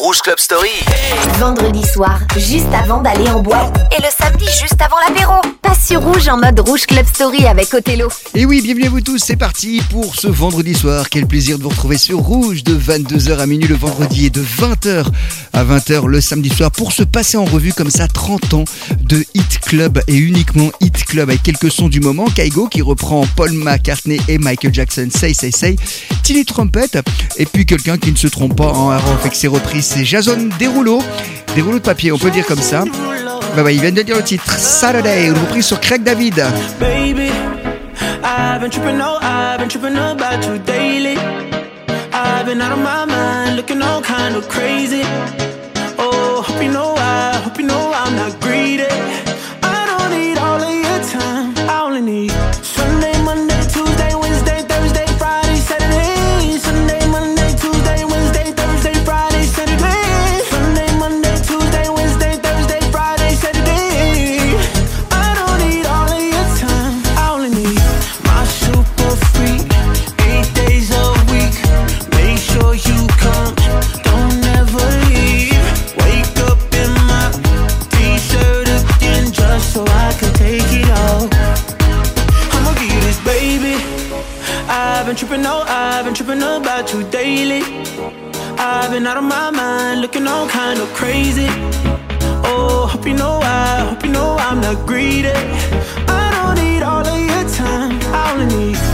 Rouge Club Story. Vendredi soir, juste avant d'aller en boîte. Et le samedi, juste avant l'apéro. Passe sur Rouge en mode Rouge Club Story avec Othello. Et oui, bienvenue à vous tous, c'est parti pour ce vendredi soir. Quel plaisir de vous retrouver sur Rouge de 22h à minuit le vendredi et de 20h à 20h le samedi soir pour se passer en revue comme ça 30 ans de Hit Club et uniquement Hit Club avec quelques sons du moment. Kaigo qui reprend Paul McCartney et Michael Jackson Say Say Say. Tilly Trumpet et puis quelqu'un qui ne se trompe pas en avec ses reprises, c'est Jason Derulo. Des rouleaux de papier, on peut dire comme ça. Bah il vient de dire le titre Saturday, une reprise sur Craig David. Baby, I've been tripping, no, I've been tripping about you daily? I've been out of my mind, looking all kind of crazy. Oh, hope you know I, hope you know I'm not greedy. Been tripping, no, I've been tripping about you daily. I've been out of my mind, looking all kind of crazy. Oh, hope you know I, hope you know I'm not greedy. I don't need all of your time, I only need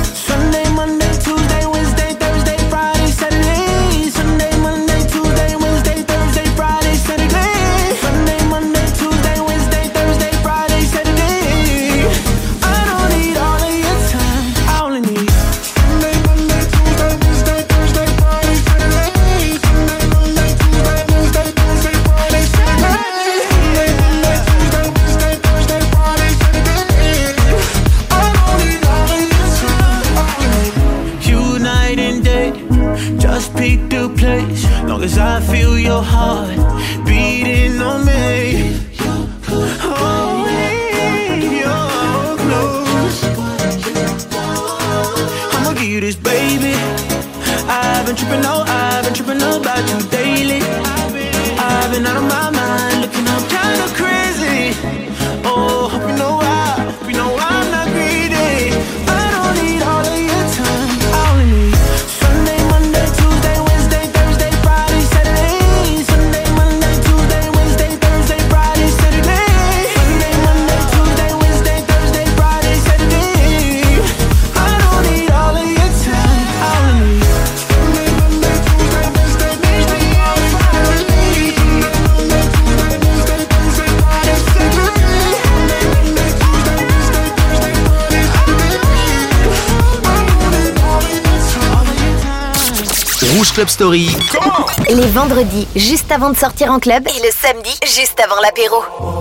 Les vendredis, juste avant de sortir en club. Et le samedi, juste avant l'apéro.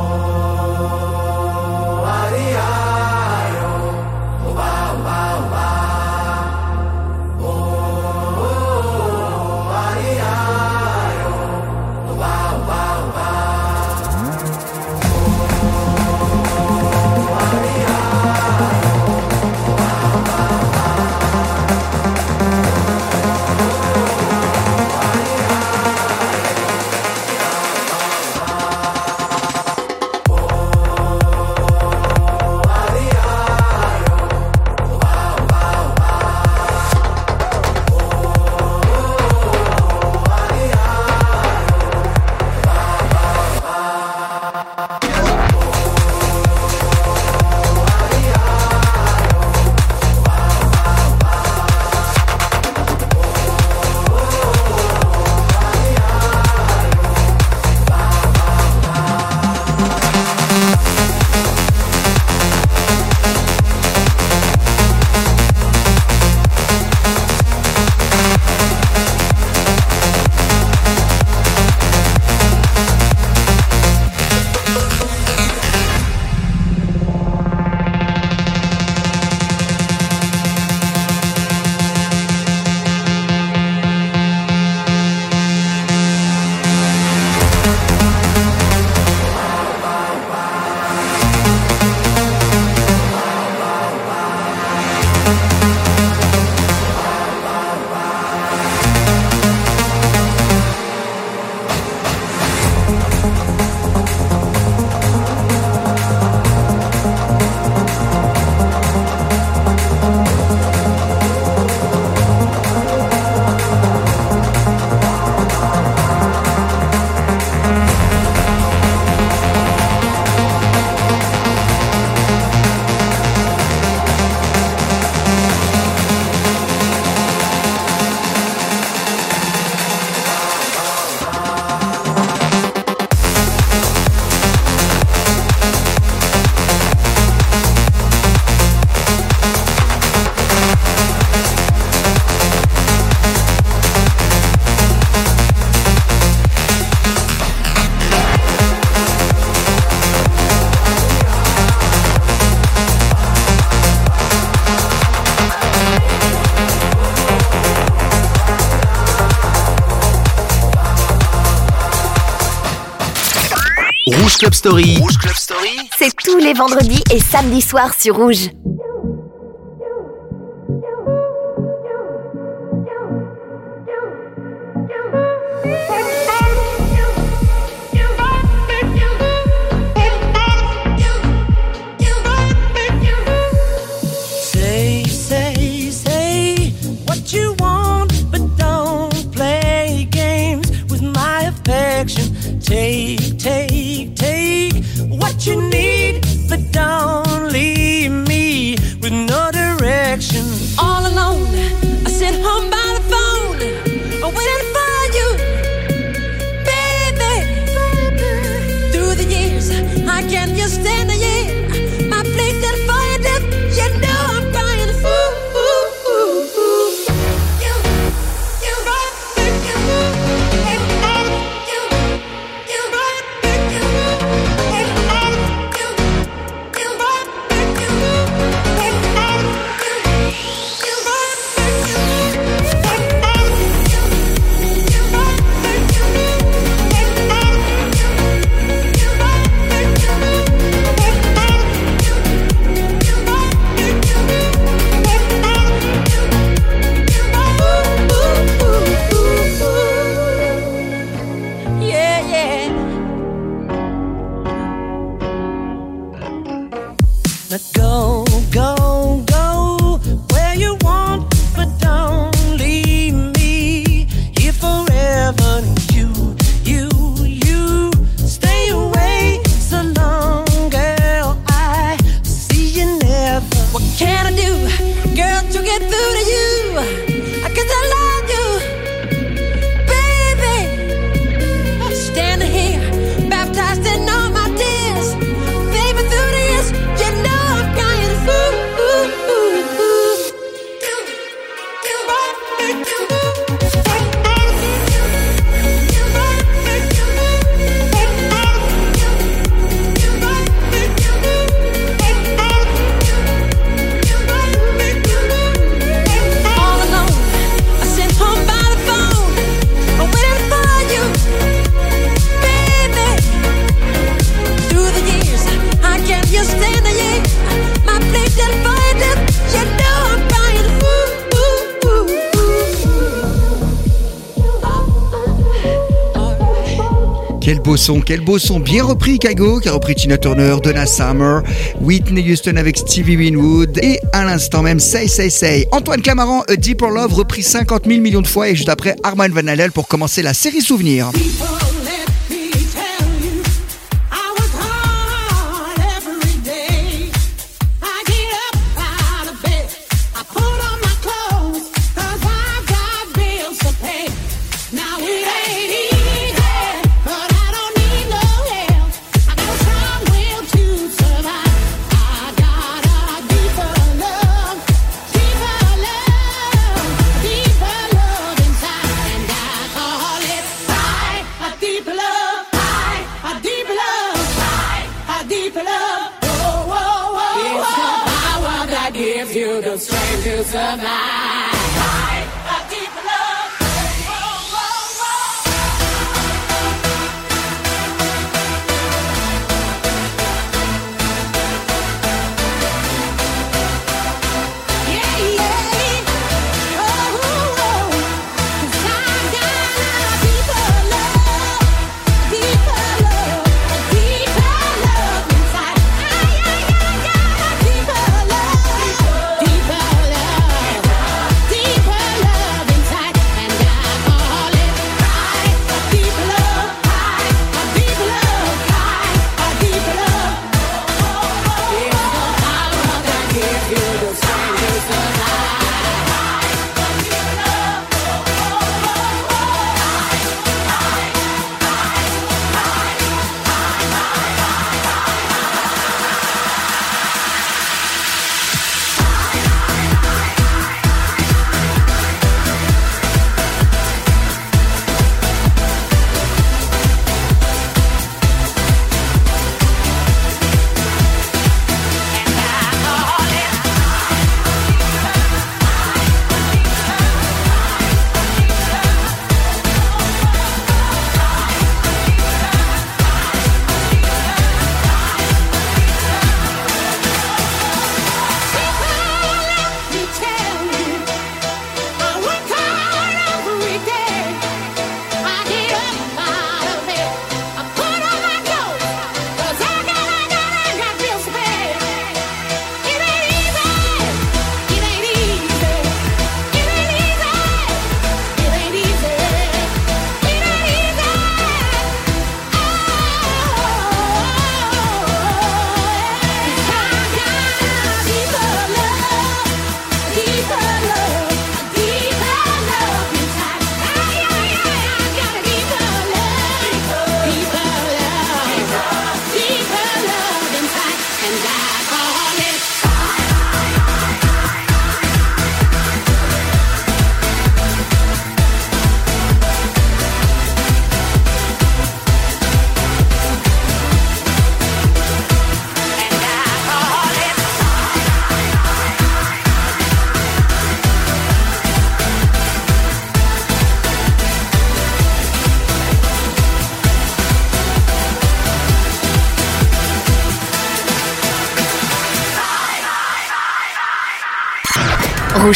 C'est tous les vendredis et samedis soirs sur Rouge. Quel beau son, bien repris Kago, qui a repris Tina Turner, Donna Summer, Whitney Houston avec Stevie Winwood et à l'instant même Say Say Say. Antoine Clamaran, A Deeper Love, repris 50 000 millions de fois et juste après Armand Van Halen pour commencer la série Souvenirs. survive.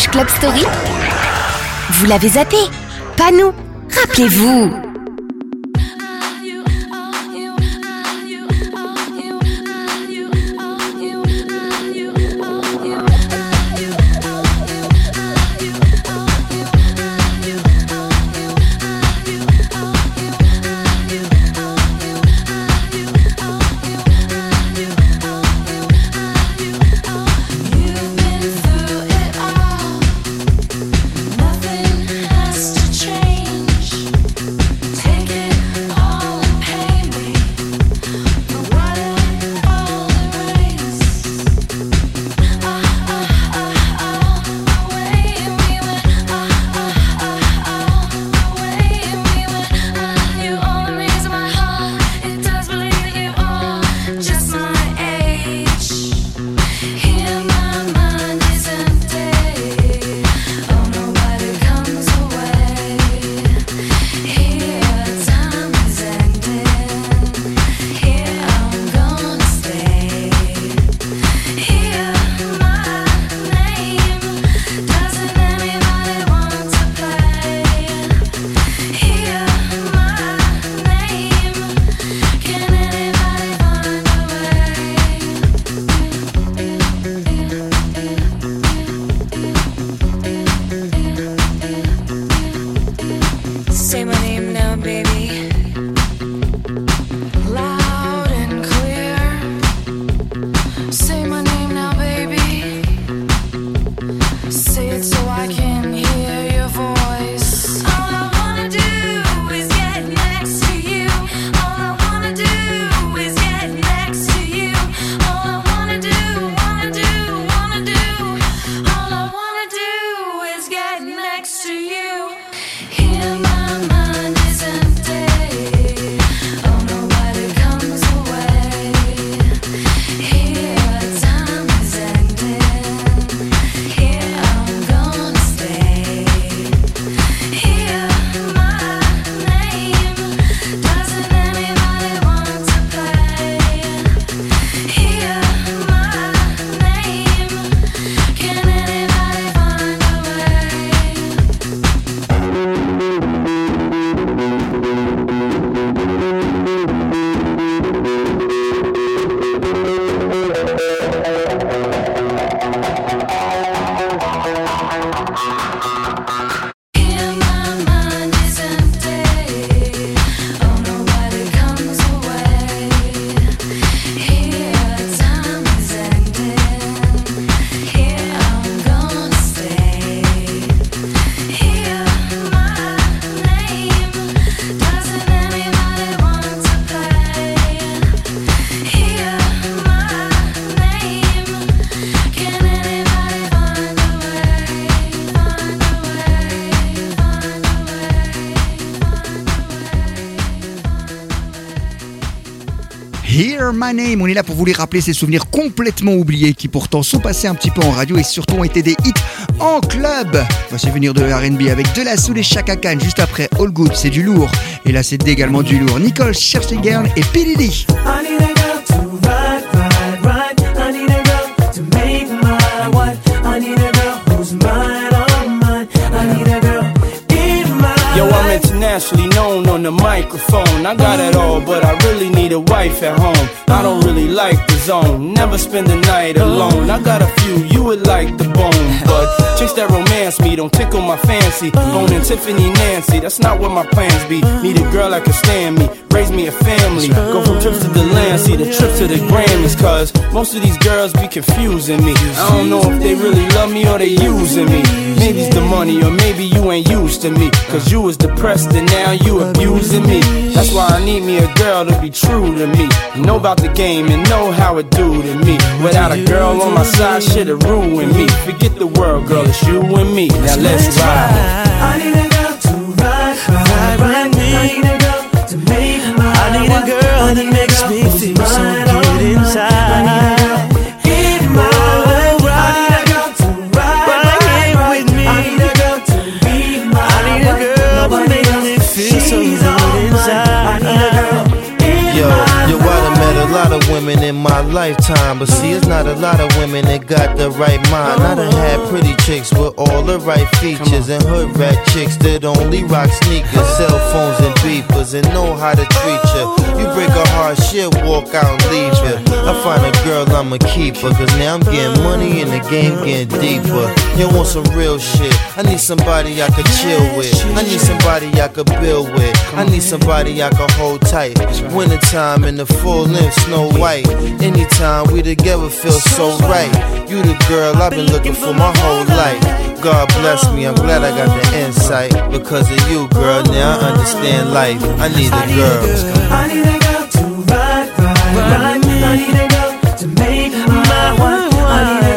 Club Story. Vous l'avez zappé. Pas nous. Rappelez-vous là pour vous les rappeler ces souvenirs complètement oubliés qui pourtant sont passés un petit peu en radio et surtout ont été des hits en club. Voici venir de RB avec De La Soul et Chaka Khan juste après All Good, c'est du lourd. Et là c'est également du lourd. Nicole Scherzinger et P. internationally known on the microphone. I got it all, but I really need a wife at home. I don't really like the zone, never spend the night alone. I got a few you would like the bone, but chicks that romance me don't tickle my fancy. Bone and Tiffany Nancy, that's not what my plans be. Need a girl that can stand me, raise me a family. Go from trips to the land, see the trip to the Grammys, cause most of these girls be confusing me. I don't know if they really love me or they using me. Maybe it's the money, or maybe you ain't used to me. Cause you was depressed and now you abusing me. That's why I need me a girl to be true to me. Know about the game and know how it do to me. Without a girl on my side, shit'll ruin me. Forget the world, girl, it's you and me. Now let's ride. Lifetime, but see, it's not a lot of women that got the right mind. I done had pretty chicks with all the right features, and hood rat chicks that only rock sneakers, cell phones, and beepers, and know how to treat you. You break a heart, shit, walk out and leave you. I find a girl, I'ma keep her, cause now I'm getting money and the game getting deeper. You want some real shit? I need somebody I could chill with. I need somebody I could build with. I need somebody I could hold tight. Wintertime in the full length, snow white. Anytime we together feel so right. You the girl I've been looking for my whole life. God bless me, I'm glad I got the insight. Because of you, girl, now I understand life. I need a girl. I need a girl to ride, ride, ride. I need a girl to make my wife. I need a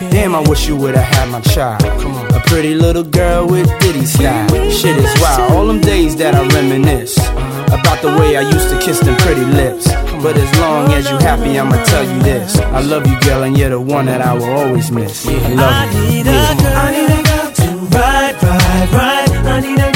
Damn, I wish you would've had my child. A pretty little girl with ditty style. Shit is wild. All them days that I reminisce about the way I used to kiss them pretty lips. But as long as you happy, I'ma tell you this. I love you, girl, and you're the one that I will always miss. I I love you. need a girl, I need a girl to ride, ride, ride. I need a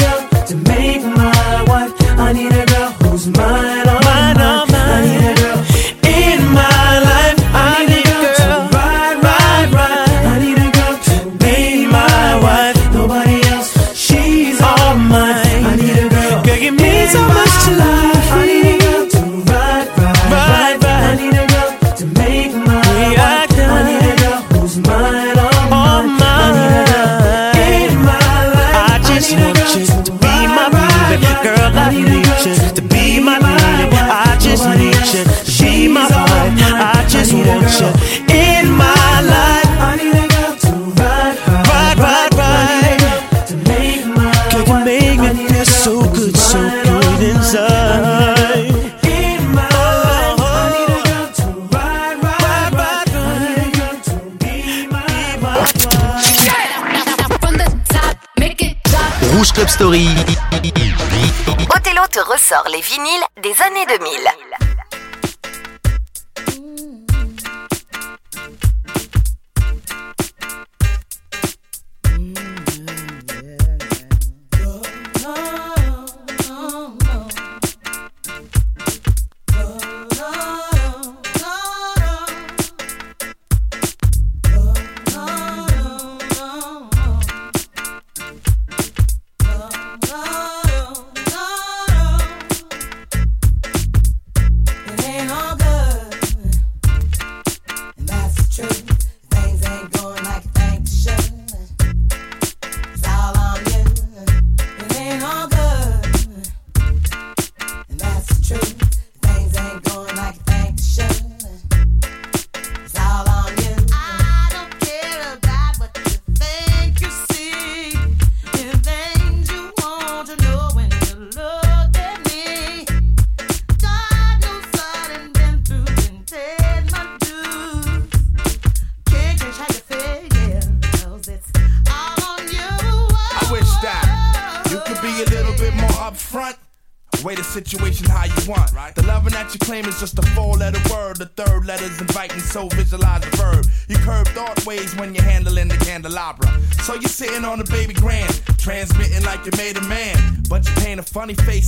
Story. Te ressort les vinyles des années 2000.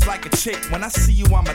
Like a chick. When I see you, I'ma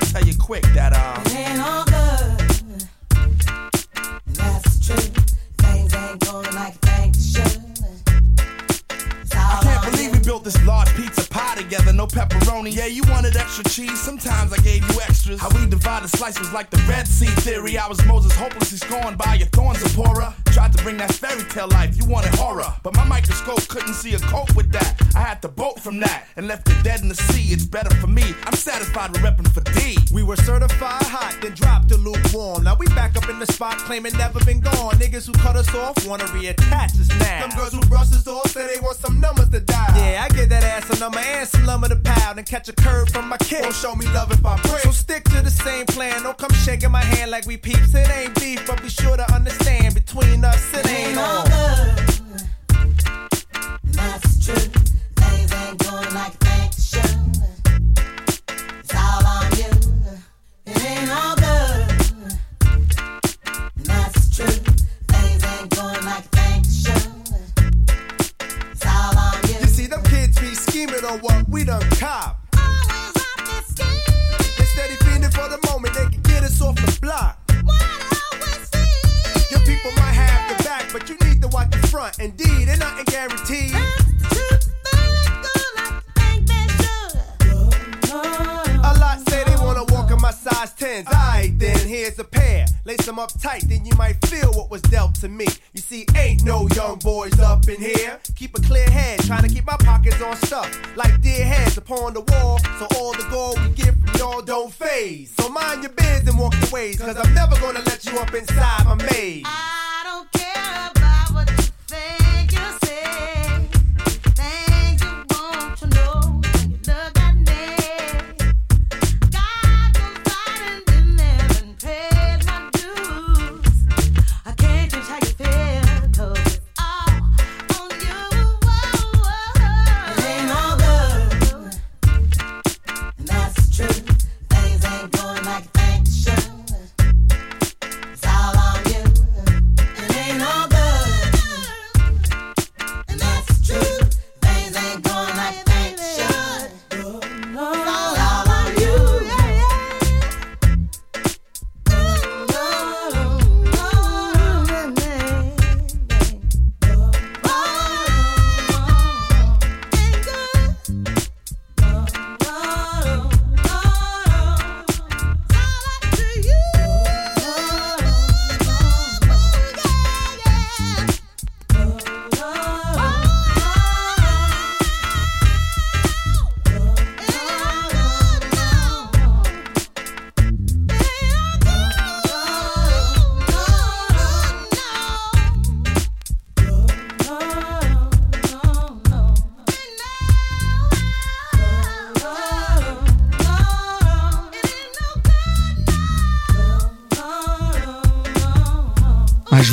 off, wanna reattach us now. Some girls who brush us off say they want some numbers to die. Yeah, I get that ass a number and some lumber to pound and catch a curve from my kid. Won't show me love if I break. So stick to the same plan. Don't come shaking my hand like we peeps.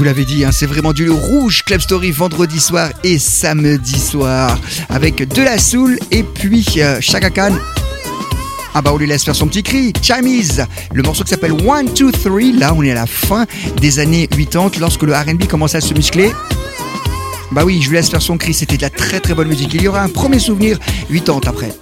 vous l'avais dit, hein, c'est vraiment du rouge Club Story vendredi soir et samedi soir avec de la soul et puis euh, Ah bah on lui laisse faire son petit cri, Chamise Le morceau qui s'appelle One, Two, Three, là on est à la fin des années 80 lorsque le RB commençait à se muscler. Bah oui, je lui laisse faire son cri, c'était de la très très bonne musique. Il y aura un premier souvenir 80 après.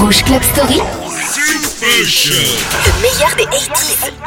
Rouge Club Story. Le meilleur des 80s.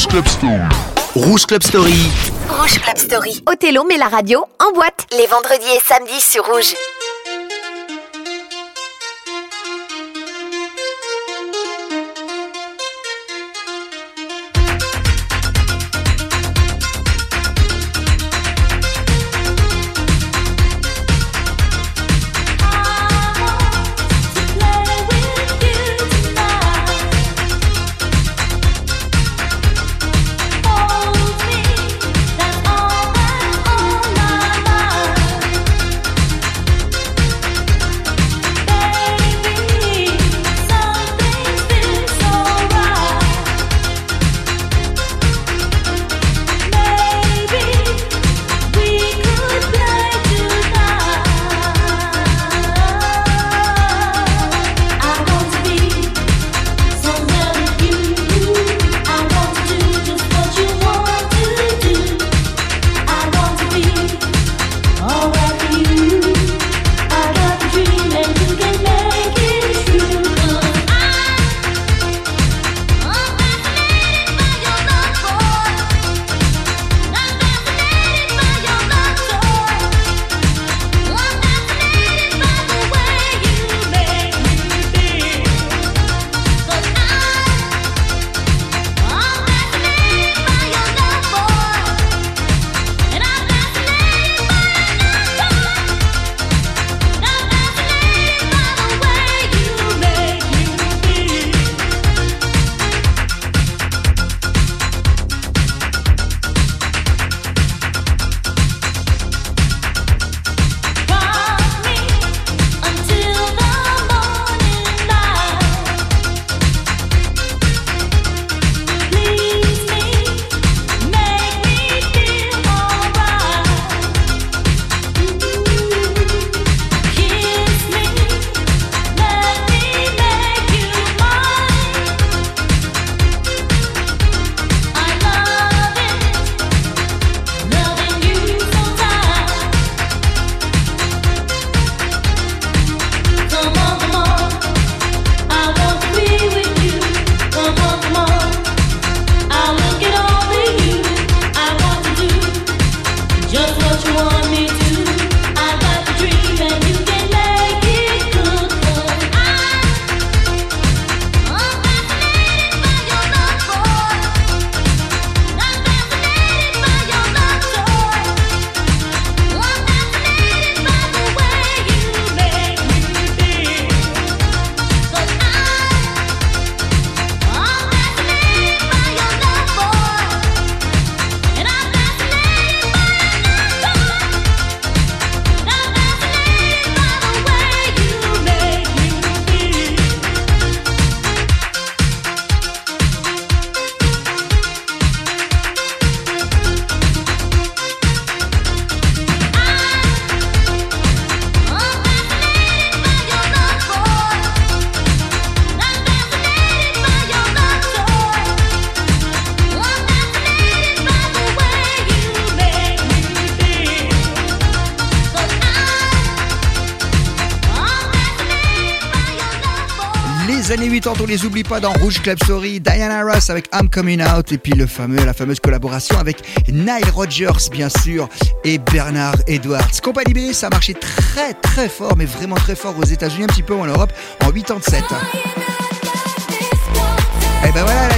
Rouge Club Story. Rouge Club Story. Rouge Club Story. Othello met la radio en boîte les vendredis et samedis sur Rouge. Les oublie pas dans Rouge Club Story. Diana Ross avec I'm Coming Out et puis le fameux, la fameuse collaboration avec Nile Rodgers, bien sûr, et Bernard Edwards. Compagnie B, ça a marché très très fort, mais vraiment très fort aux États-Unis, un petit peu en Europe, en 87.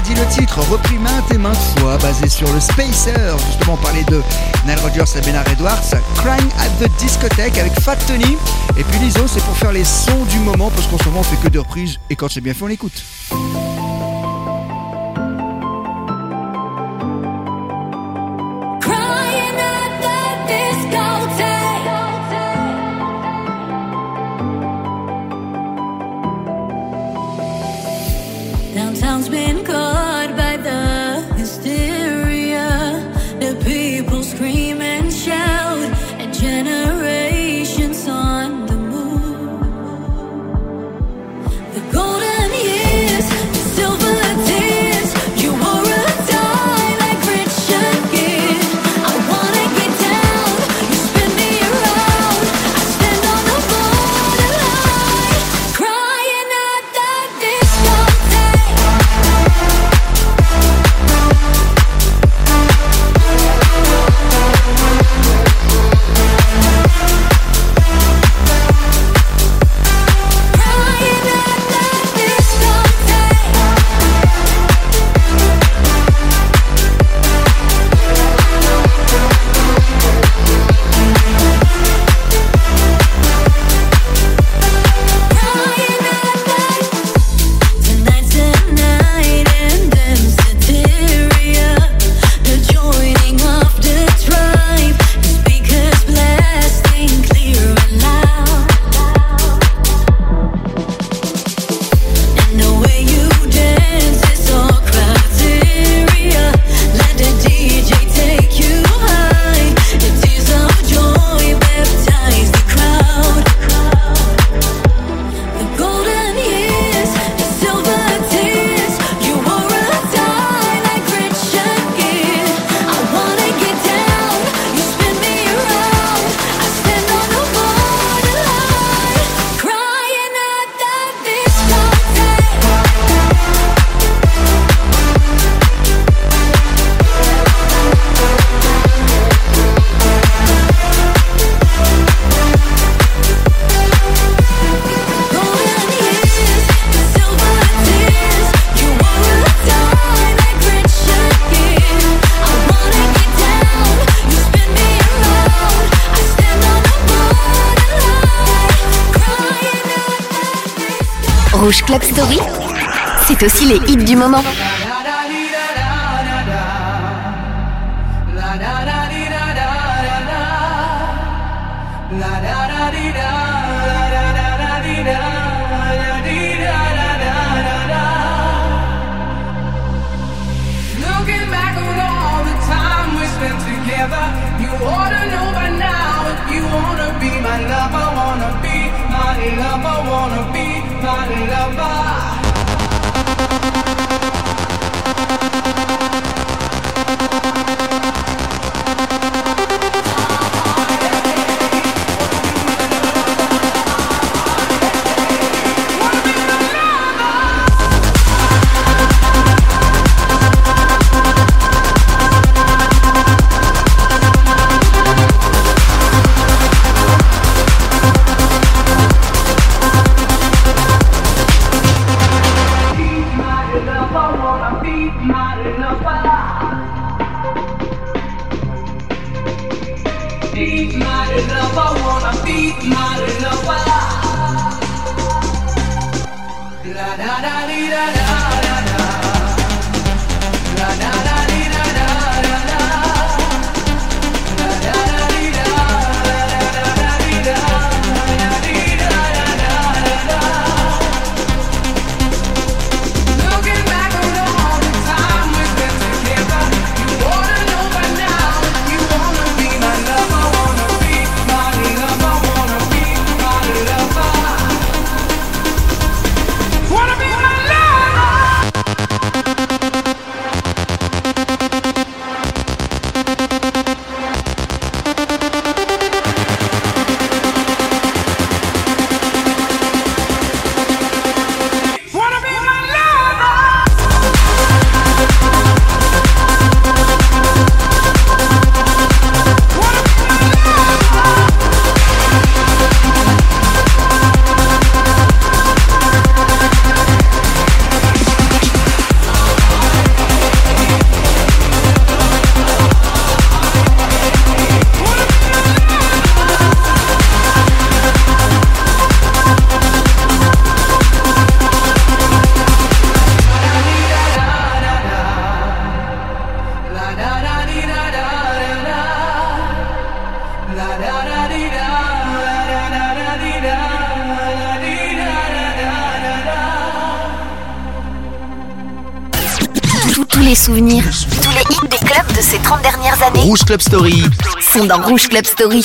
Dit le titre, repris maintes et maintes fois, basé sur le Spacer. Justement, parlait de Nile Rodgers et Bernard Edwards. Crying at the Discotheque avec Fat Tony. Et puis l'ISO, c'est pour faire les sons du moment, parce qu'en ce moment, on fait que de reprises. Et quand c'est bien fait, on l'écoute. aussi les hits du moment. Rouge Club Story sont dans Rouge Club Story.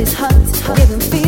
It's hot, giving feet.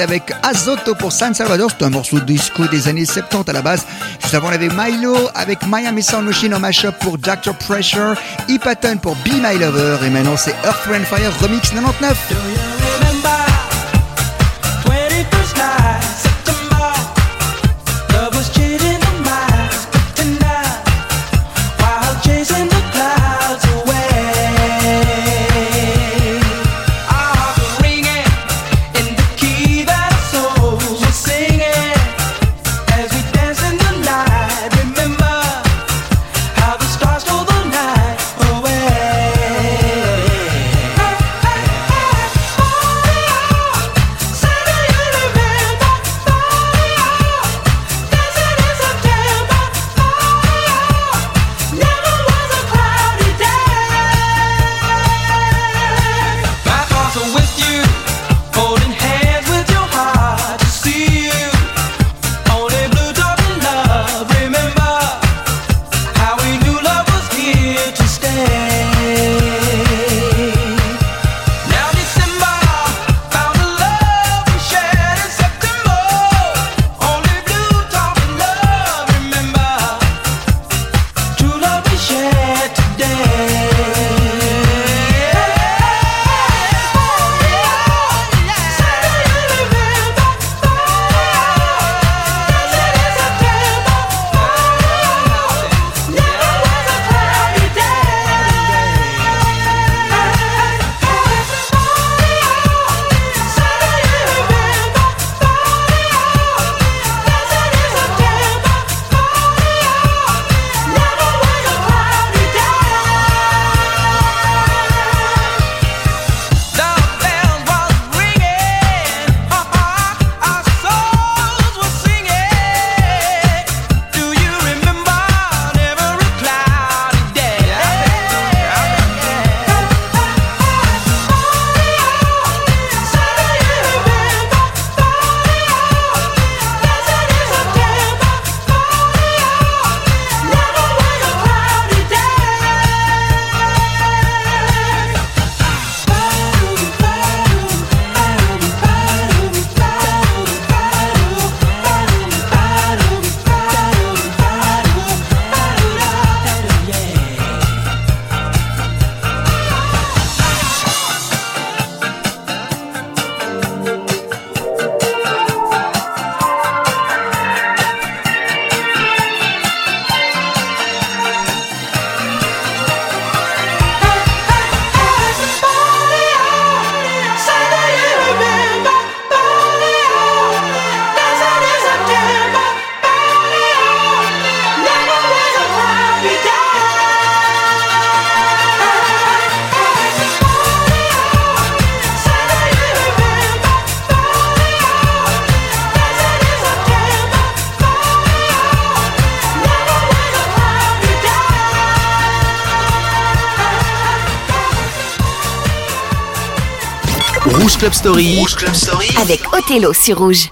Avec Azoto pour San Salvador. C'est un morceau de disco des années 70 à la base. Juste avant, on avait Milo avec Miami Sound mashup pour Dr. Pressure, E-Pattern pour Be My Lover. Et maintenant, c'est Earth, Fire Remix 99. Story. Rouge Club Story. Avec Othello sur Rouge.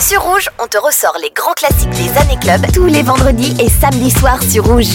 Sur Rouge, on te ressort les grands classiques des années club tous les vendredis et samedis soirs sur Rouge.